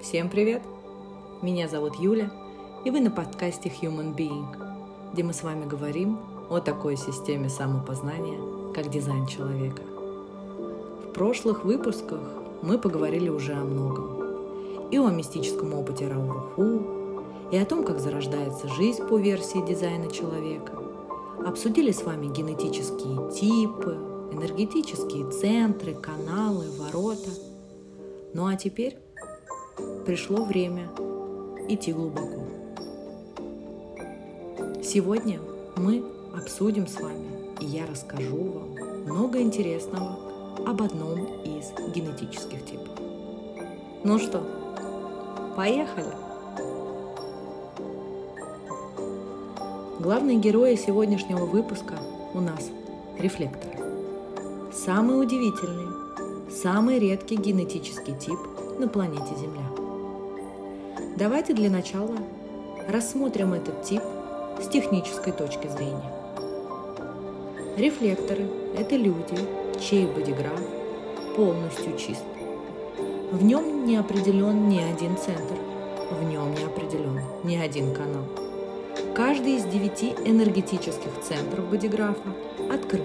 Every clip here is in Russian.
Всем привет! Меня зовут Юля, и вы на подкасте Human Being, где мы с вами говорим о такой системе самопознания, как дизайн человека. В прошлых выпусках мы поговорили уже о многом. И о мистическом опыте Рауруху, и о том, как зарождается жизнь по версии дизайна человека. Обсудили с вами генетические типы, энергетические центры, каналы, ворота. Ну а теперь пришло время идти глубоко. Сегодня мы обсудим с вами, и я расскажу вам много интересного об одном из генетических типов. Ну что, поехали! Главные герои сегодняшнего выпуска у нас – рефлекторы. Самый удивительный, самый редкий генетический тип на планете Земля. Давайте для начала рассмотрим этот тип с технической точки зрения. Рефлекторы – это люди, чей бодиграф полностью чист. В нем не определен ни один центр, в нем не определен ни один канал. Каждый из девяти энергетических центров бодиграфа открыт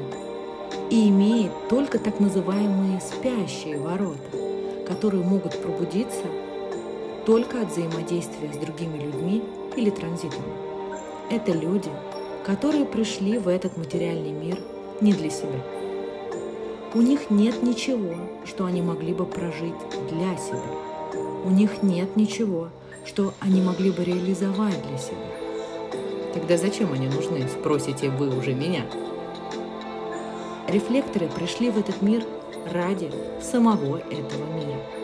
и имеет только так называемые спящие ворота, которые могут пробудиться только от взаимодействия с другими людьми или транзитами. Это люди, которые пришли в этот материальный мир не для себя. У них нет ничего, что они могли бы прожить для себя. У них нет ничего, что они могли бы реализовать для себя. Тогда зачем они нужны, спросите вы уже меня? Рефлекторы пришли в этот мир ради самого этого мира.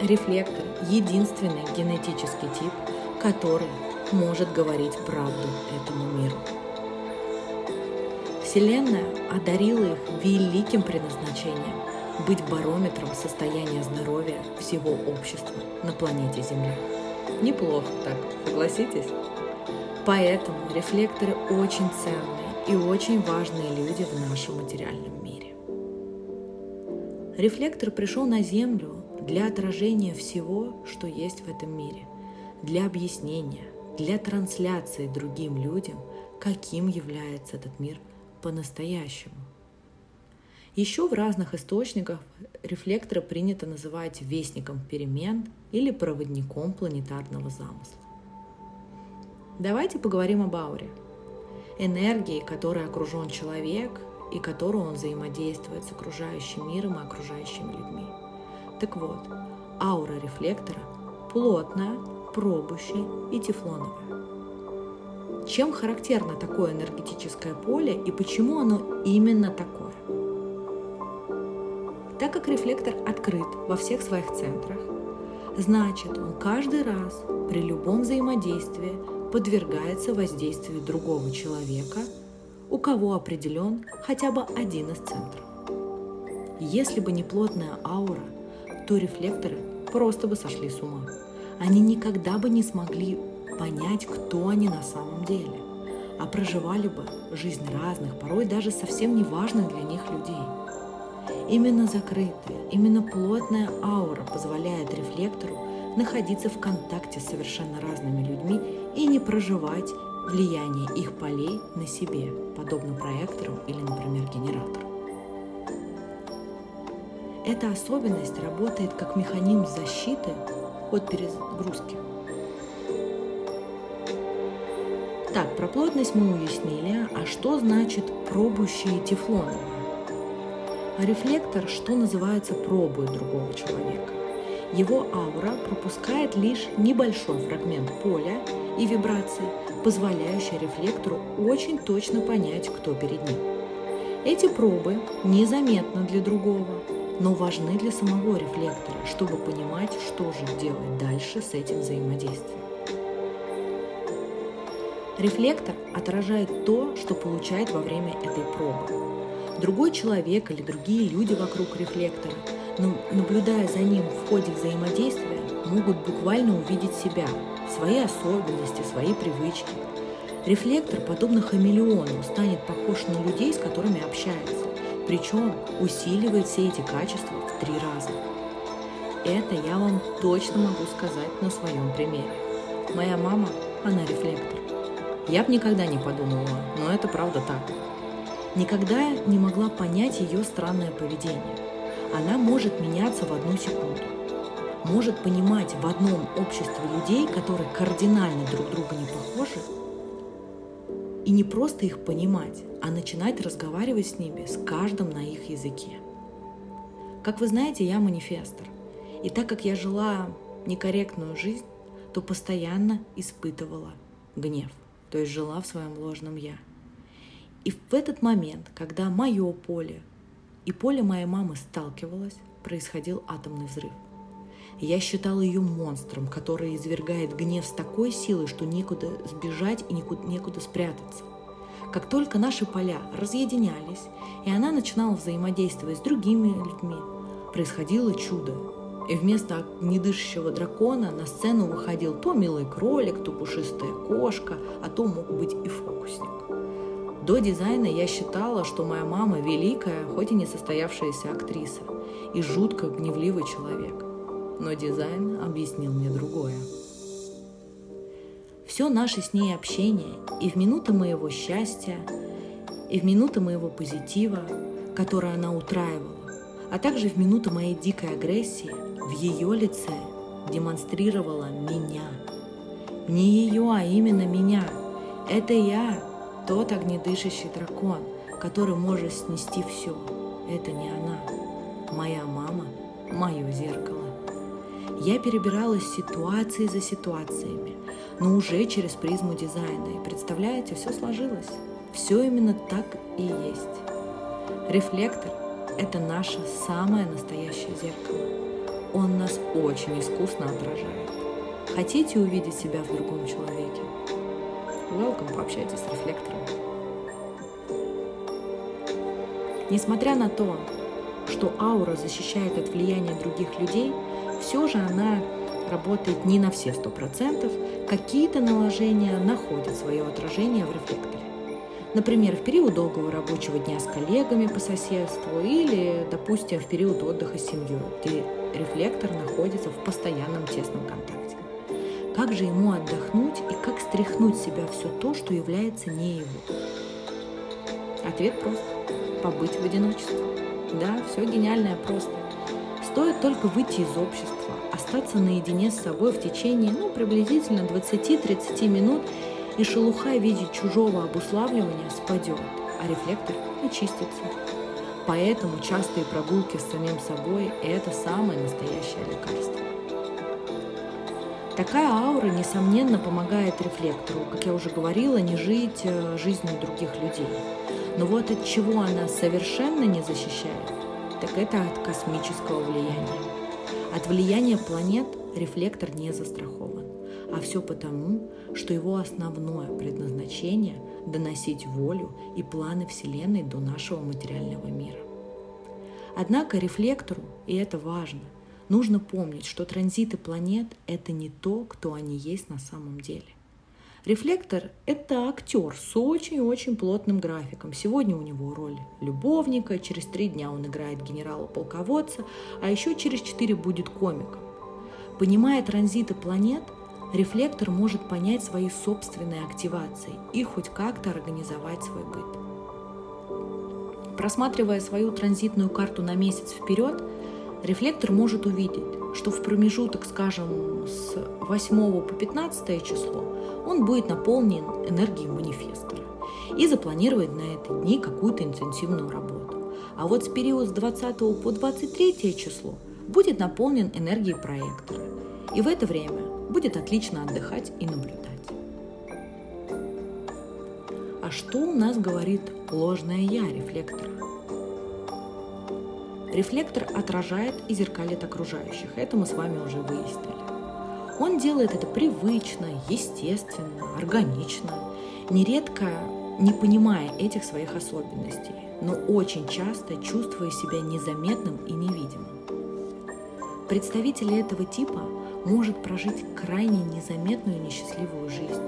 Рефлектор – единственный генетический тип, который может говорить правду этому миру. Вселенная одарила их великим предназначением быть барометром состояния здоровья всего общества на планете Земля. Неплохо так, согласитесь? Поэтому рефлекторы очень ценные и очень важные люди в нашем материальном мире. Рефлектор пришел на Землю для отражения всего, что есть в этом мире, для объяснения, для трансляции другим людям, каким является этот мир по-настоящему. Еще в разных источниках рефлектора принято называть вестником перемен или проводником планетарного замысла. Давайте поговорим об ауре – энергией, которой окружен человек и которой он взаимодействует с окружающим миром и окружающими людьми. Так вот, аура рефлектора плотная, пробущая и тефлоновая. Чем характерно такое энергетическое поле и почему оно именно такое? Так как рефлектор открыт во всех своих центрах, значит он каждый раз при любом взаимодействии подвергается воздействию другого человека, у кого определен хотя бы один из центров. Если бы не плотная аура, то рефлекторы просто бы сошли с ума. Они никогда бы не смогли понять, кто они на самом деле, а проживали бы жизнь разных, порой даже совсем неважных для них людей. Именно закрытая, именно плотная аура позволяет рефлектору находиться в контакте с совершенно разными людьми и не проживать влияние их полей на себе, подобно проектору или, например, генератору. Эта особенность работает как механизм защиты от перегрузки. Так, про плотность мы уяснили, а что значит пробующие тефлоновые? Рефлектор, что называется, пробует другого человека его аура пропускает лишь небольшой фрагмент поля и вибрации, позволяющий рефлектору очень точно понять, кто перед ним. Эти пробы незаметны для другого, но важны для самого рефлектора, чтобы понимать, что же делать дальше с этим взаимодействием. Рефлектор отражает то, что получает во время этой пробы. Другой человек или другие люди вокруг рефлектора – наблюдая за ним в ходе взаимодействия, могут буквально увидеть себя, свои особенности, свои привычки. Рефлектор, подобно хамелеону, станет похож на людей, с которыми общается, причем усиливает все эти качества в три раза. это я вам точно могу сказать на своем примере. Моя мама, она рефлектор. Я бы никогда не подумала, но это правда так. Никогда не могла понять ее странное поведение. Она может меняться в одну секунду. Может понимать в одном обществе людей, которые кардинально друг друга не похожи, и не просто их понимать, а начинать разговаривать с ними с каждым на их языке. Как вы знаете, я манифестор. И так как я жила некорректную жизнь, то постоянно испытывала гнев, то есть жила в своем ложном «я». И в этот момент, когда мое поле и поле моей мамы сталкивалось, происходил атомный взрыв. Я считала ее монстром, который извергает гнев с такой силой, что некуда сбежать и некуда, некуда спрятаться. Как только наши поля разъединялись, и она начинала взаимодействовать с другими людьми, происходило чудо. И вместо недышащего дракона на сцену выходил то милый кролик, то пушистая кошка, а то мог быть и фокусник. До дизайна я считала, что моя мама великая, хоть и не состоявшаяся актриса, и жутко гневливый человек. Но дизайн объяснил мне другое. Все наше с ней общение и в минуты моего счастья, и в минуты моего позитива, которое она утраивала, а также в минуты моей дикой агрессии в ее лице демонстрировала меня. Не ее, а именно меня. Это я, тот огнедышащий дракон, который может снести все. Это не она. Моя мама – мое зеркало. Я перебиралась ситуации за ситуациями, но уже через призму дизайна. И представляете, все сложилось. Все именно так и есть. Рефлектор – это наше самое настоящее зеркало. Он нас очень искусно отражает. Хотите увидеть себя в другом человеке? Welcome, пообщайтесь с рефлектором. Несмотря на то, что аура защищает от влияния других людей, все же она работает не на все сто процентов, какие-то наложения находят свое отражение в рефлекторе. Например, в период долгого рабочего дня с коллегами по соседству или, допустим, в период отдыха с семьей, где рефлектор находится в постоянном тесном контакте. Как же ему отдохнуть и как стряхнуть с себя все то, что является не его? Ответ прост. Побыть в одиночестве. Да, все гениальное просто. Стоит только выйти из общества, остаться наедине с собой в течение ну, приблизительно 20-30 минут, и шелуха в виде чужого обуславливания спадет, а рефлектор очистится. Поэтому частые прогулки с самим собой – это самое настоящее лекарство. Такая аура, несомненно, помогает рефлектору, как я уже говорила, не жить э, жизнью других людей. Но вот от чего она совершенно не защищает, так это от космического влияния. От влияния планет рефлектор не застрахован, а все потому, что его основное предназначение – доносить волю и планы Вселенной до нашего материального мира. Однако рефлектору, и это важно, нужно помнить, что транзиты планет – это не то, кто они есть на самом деле. Рефлектор – это актер с очень-очень плотным графиком. Сегодня у него роль любовника, через три дня он играет генерала-полководца, а еще через четыре будет комиком. Понимая транзиты планет, рефлектор может понять свои собственные активации и хоть как-то организовать свой быт. Просматривая свою транзитную карту на месяц вперед, рефлектор может увидеть, что в промежуток, скажем, с 8 по 15 число он будет наполнен энергией манифестора и запланировать на эти дни какую-то интенсивную работу. А вот с периода с 20 по 23 число будет наполнен энергией проектора. И в это время будет отлично отдыхать и наблюдать. А что у нас говорит ложное «я» рефлектора? Рефлектор отражает и зеркалит окружающих. Это мы с вами уже выяснили. Он делает это привычно, естественно, органично, нередко не понимая этих своих особенностей, но очень часто чувствуя себя незаметным и невидимым. Представитель этого типа может прожить крайне незаметную и несчастливую жизнь,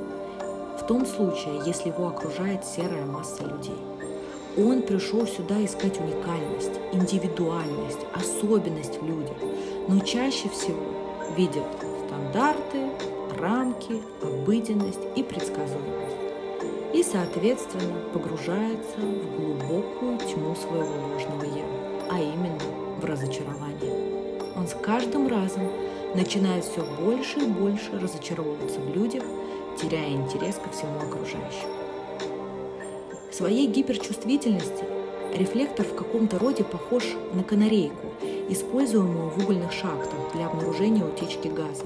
в том случае, если его окружает серая масса людей. Он пришел сюда искать уникальность, индивидуальность, особенность в людях, но чаще всего видят стандарты, рамки, обыденность и предсказуемость. И, соответственно, погружается в глубокую тьму своего ложного «я», а именно в разочарование. Он с каждым разом начинает все больше и больше разочаровываться в людях, теряя интерес ко всему окружающему. В своей гиперчувствительности рефлектор в каком-то роде похож на канарейку, используемую в угольных шахтах для обнаружения утечки газа.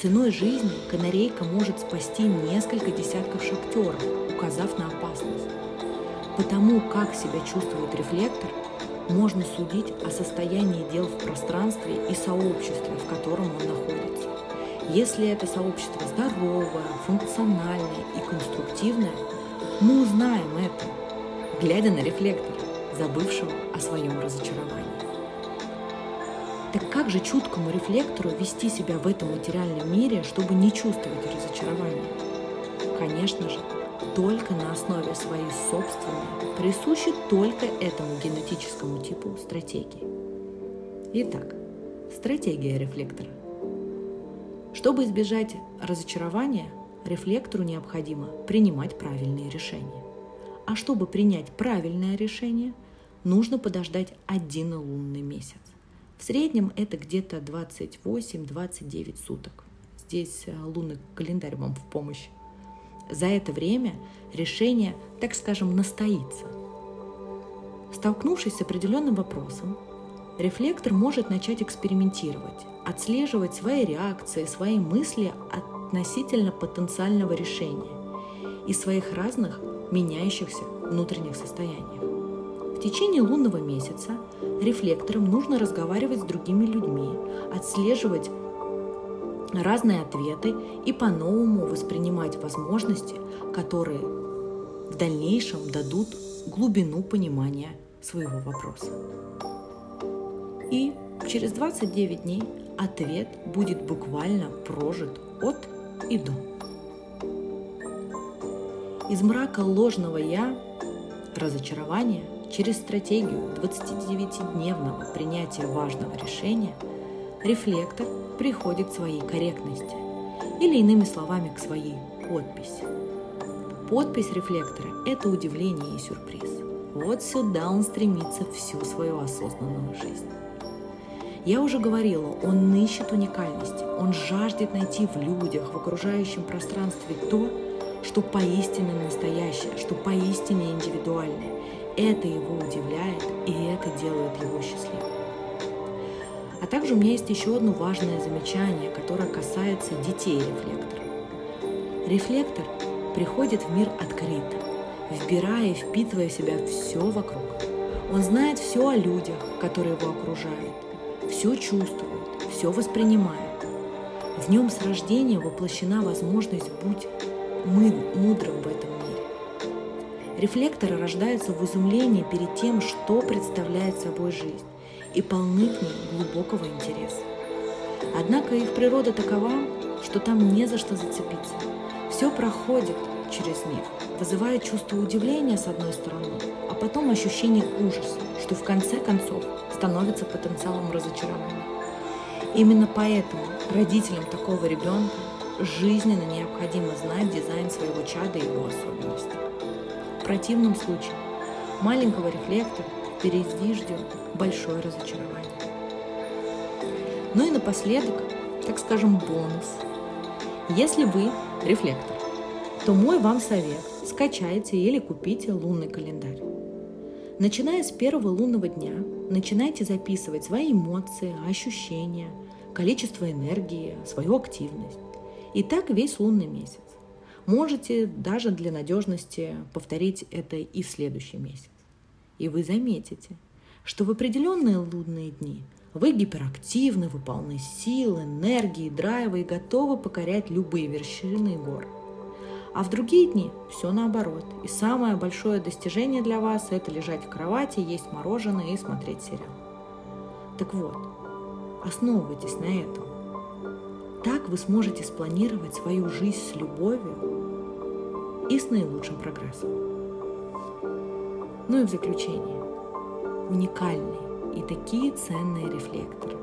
Ценой жизни канарейка может спасти несколько десятков шахтеров, указав на опасность. Потому как себя чувствует рефлектор, можно судить о состоянии дел в пространстве и сообществе, в котором он находится. Если это сообщество здоровое, функциональное и конструктивное, мы узнаем это, глядя на рефлектор, забывшего о своем разочаровании. Так как же чуткому рефлектору вести себя в этом материальном мире, чтобы не чувствовать разочарования? Конечно же, только на основе своей собственной, присущей только этому генетическому типу стратегии. Итак, стратегия рефлектора. Чтобы избежать разочарования, рефлектору необходимо принимать правильные решения. А чтобы принять правильное решение, нужно подождать один лунный месяц. В среднем это где-то 28-29 суток. Здесь э, лунный календарь вам в помощь. За это время решение, так скажем, настоится. Столкнувшись с определенным вопросом, рефлектор может начать экспериментировать, отслеживать свои реакции, свои мысли относительно потенциального решения и своих разных меняющихся внутренних состояниях. В течение лунного месяца рефлекторам нужно разговаривать с другими людьми, отслеживать разные ответы и по-новому воспринимать возможности, которые в дальнейшем дадут глубину понимания своего вопроса. И через 29 дней ответ будет буквально прожит от и до. Из мрака ложного «я» разочарования через стратегию 29-дневного принятия важного решения рефлектор приходит к своей корректности или иными словами к своей подписи. Подпись рефлектора – это удивление и сюрприз. Вот сюда он стремится всю свою осознанную жизнь. Я уже говорила, он ищет уникальности, он жаждет найти в людях, в окружающем пространстве то, что поистине настоящее, что поистине индивидуальное. Это его удивляет, и это делает его счастливым. А также у меня есть еще одно важное замечание, которое касается детей рефлектора. Рефлектор приходит в мир открыто, вбирая и впитывая в себя все вокруг. Он знает все о людях, которые его окружают, все чувствует, все воспринимает. В нем с рождения воплощена возможность быть мудрым в этом. Рефлекторы рождаются в изумлении перед тем, что представляет собой жизнь и полны к ней глубокого интереса. Однако их природа такова, что там не за что зацепиться. Все проходит через них, вызывая чувство удивления с одной стороны, а потом ощущение ужаса, что в конце концов становится потенциалом разочарования. Именно поэтому родителям такого ребенка жизненно необходимо знать дизайн своего чада и его особенности. Противном случае маленького рефлектора впереди ждет большое разочарование. Ну и напоследок, так скажем, бонус. Если вы рефлектор, то мой вам совет – скачайте или купите лунный календарь. Начиная с первого лунного дня, начинайте записывать свои эмоции, ощущения, количество энергии, свою активность. И так весь лунный месяц. Можете даже для надежности повторить это и в следующий месяц. И вы заметите – что в определенные лунные дни вы гиперактивны, вы полны сил, энергии, драйва и готовы покорять любые вершины гор. А в другие дни все наоборот. И самое большое достижение для вас – это лежать в кровати, есть мороженое и смотреть сериал. Так вот, основывайтесь на этом. Так вы сможете спланировать свою жизнь с любовью и с наилучшим прогрессом. Ну и в заключение уникальные и такие ценные рефлекторы.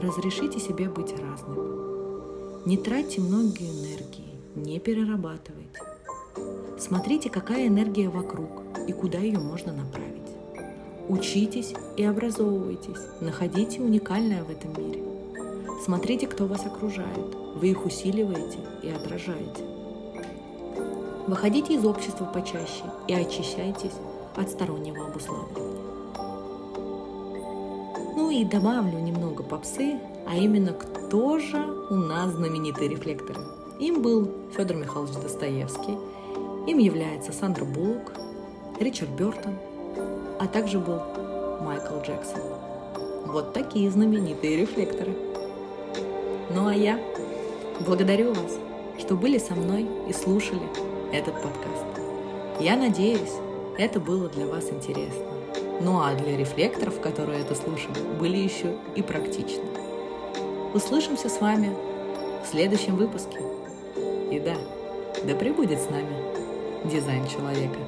разрешите себе быть разным. Не тратьте многие энергии, не перерабатывайте. Смотрите, какая энергия вокруг и куда ее можно направить. Учитесь и образовывайтесь, находите уникальное в этом мире. Смотрите, кто вас окружает, вы их усиливаете и отражаете. Выходите из общества почаще и очищайтесь от стороннего обуславливания. Ну и добавлю немного попсы, а именно кто же у нас знаменитые рефлекторы. Им был Федор Михайлович Достоевский, им является Сандра Буллок, Ричард Бертон, а также был Майкл Джексон. Вот такие знаменитые рефлекторы. Ну а я благодарю вас, что были со мной и слушали этот подкаст. Я надеюсь, это было для вас интересно. Ну а для рефлекторов, которые это слушали, были еще и практичны. Услышимся с вами в следующем выпуске. И да, да пребудет с нами дизайн человека.